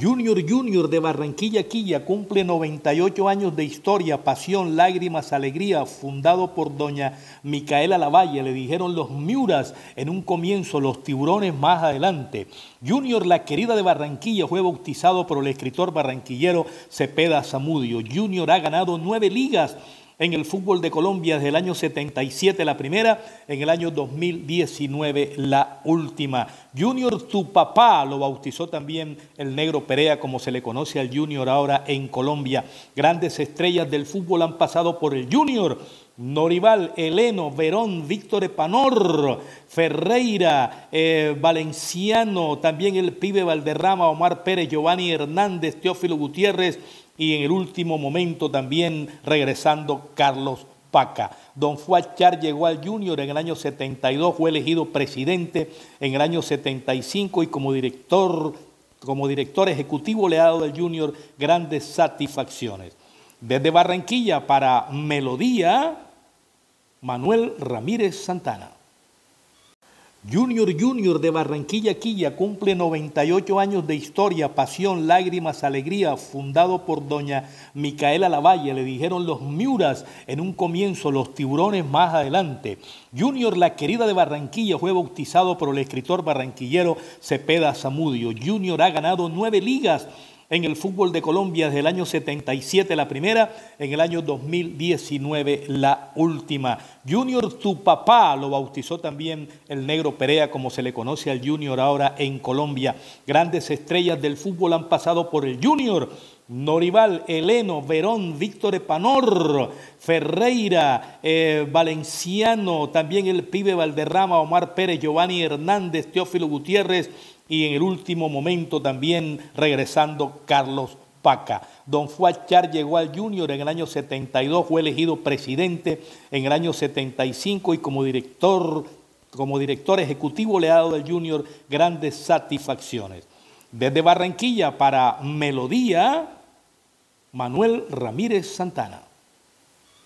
Junior Junior de Barranquilla Quilla cumple 98 años de historia, pasión, lágrimas, alegría, fundado por doña Micaela Lavalle, le dijeron los Miuras en un comienzo, los tiburones más adelante. Junior, la querida de Barranquilla, fue bautizado por el escritor barranquillero Cepeda Zamudio. Junior ha ganado nueve ligas en el fútbol de Colombia desde el año 77 la primera, en el año 2019 la última. Junior, tu papá, lo bautizó también el negro Perea, como se le conoce al Junior ahora en Colombia. Grandes estrellas del fútbol han pasado por el Junior. Norival, Eleno, Verón, Víctor Epanor, Ferreira, eh, Valenciano, también el pibe Valderrama, Omar Pérez, Giovanni Hernández, Teófilo Gutiérrez, y en el último momento también regresando Carlos Paca. Don Fuachar llegó al Junior en el año 72, fue elegido presidente en el año 75 y como director, como director ejecutivo le ha dado al Junior grandes satisfacciones. Desde Barranquilla para Melodía, Manuel Ramírez Santana. Junior Junior de Barranquilla Quilla cumple 98 años de historia, pasión, lágrimas, alegría, fundado por doña Micaela Lavalle, le dijeron los Miuras en un comienzo, los tiburones más adelante. Junior, la querida de Barranquilla, fue bautizado por el escritor barranquillero Cepeda Zamudio. Junior ha ganado nueve ligas en el fútbol de Colombia desde el año 77 la primera, en el año 2019 la última. Junior, tu papá, lo bautizó también el negro Perea, como se le conoce al Junior ahora en Colombia. Grandes estrellas del fútbol han pasado por el Junior. Norival, Eleno, Verón, Víctor Epanor, Ferreira, eh, Valenciano, también el pibe Valderrama, Omar Pérez, Giovanni Hernández, Teófilo Gutiérrez, y en el último momento también regresando Carlos Paca. Don Fuachar llegó al Junior en el año 72, fue elegido presidente en el año 75 y como director, como director ejecutivo le ha dado al Junior grandes satisfacciones. Desde Barranquilla para Melodía, Manuel Ramírez Santana.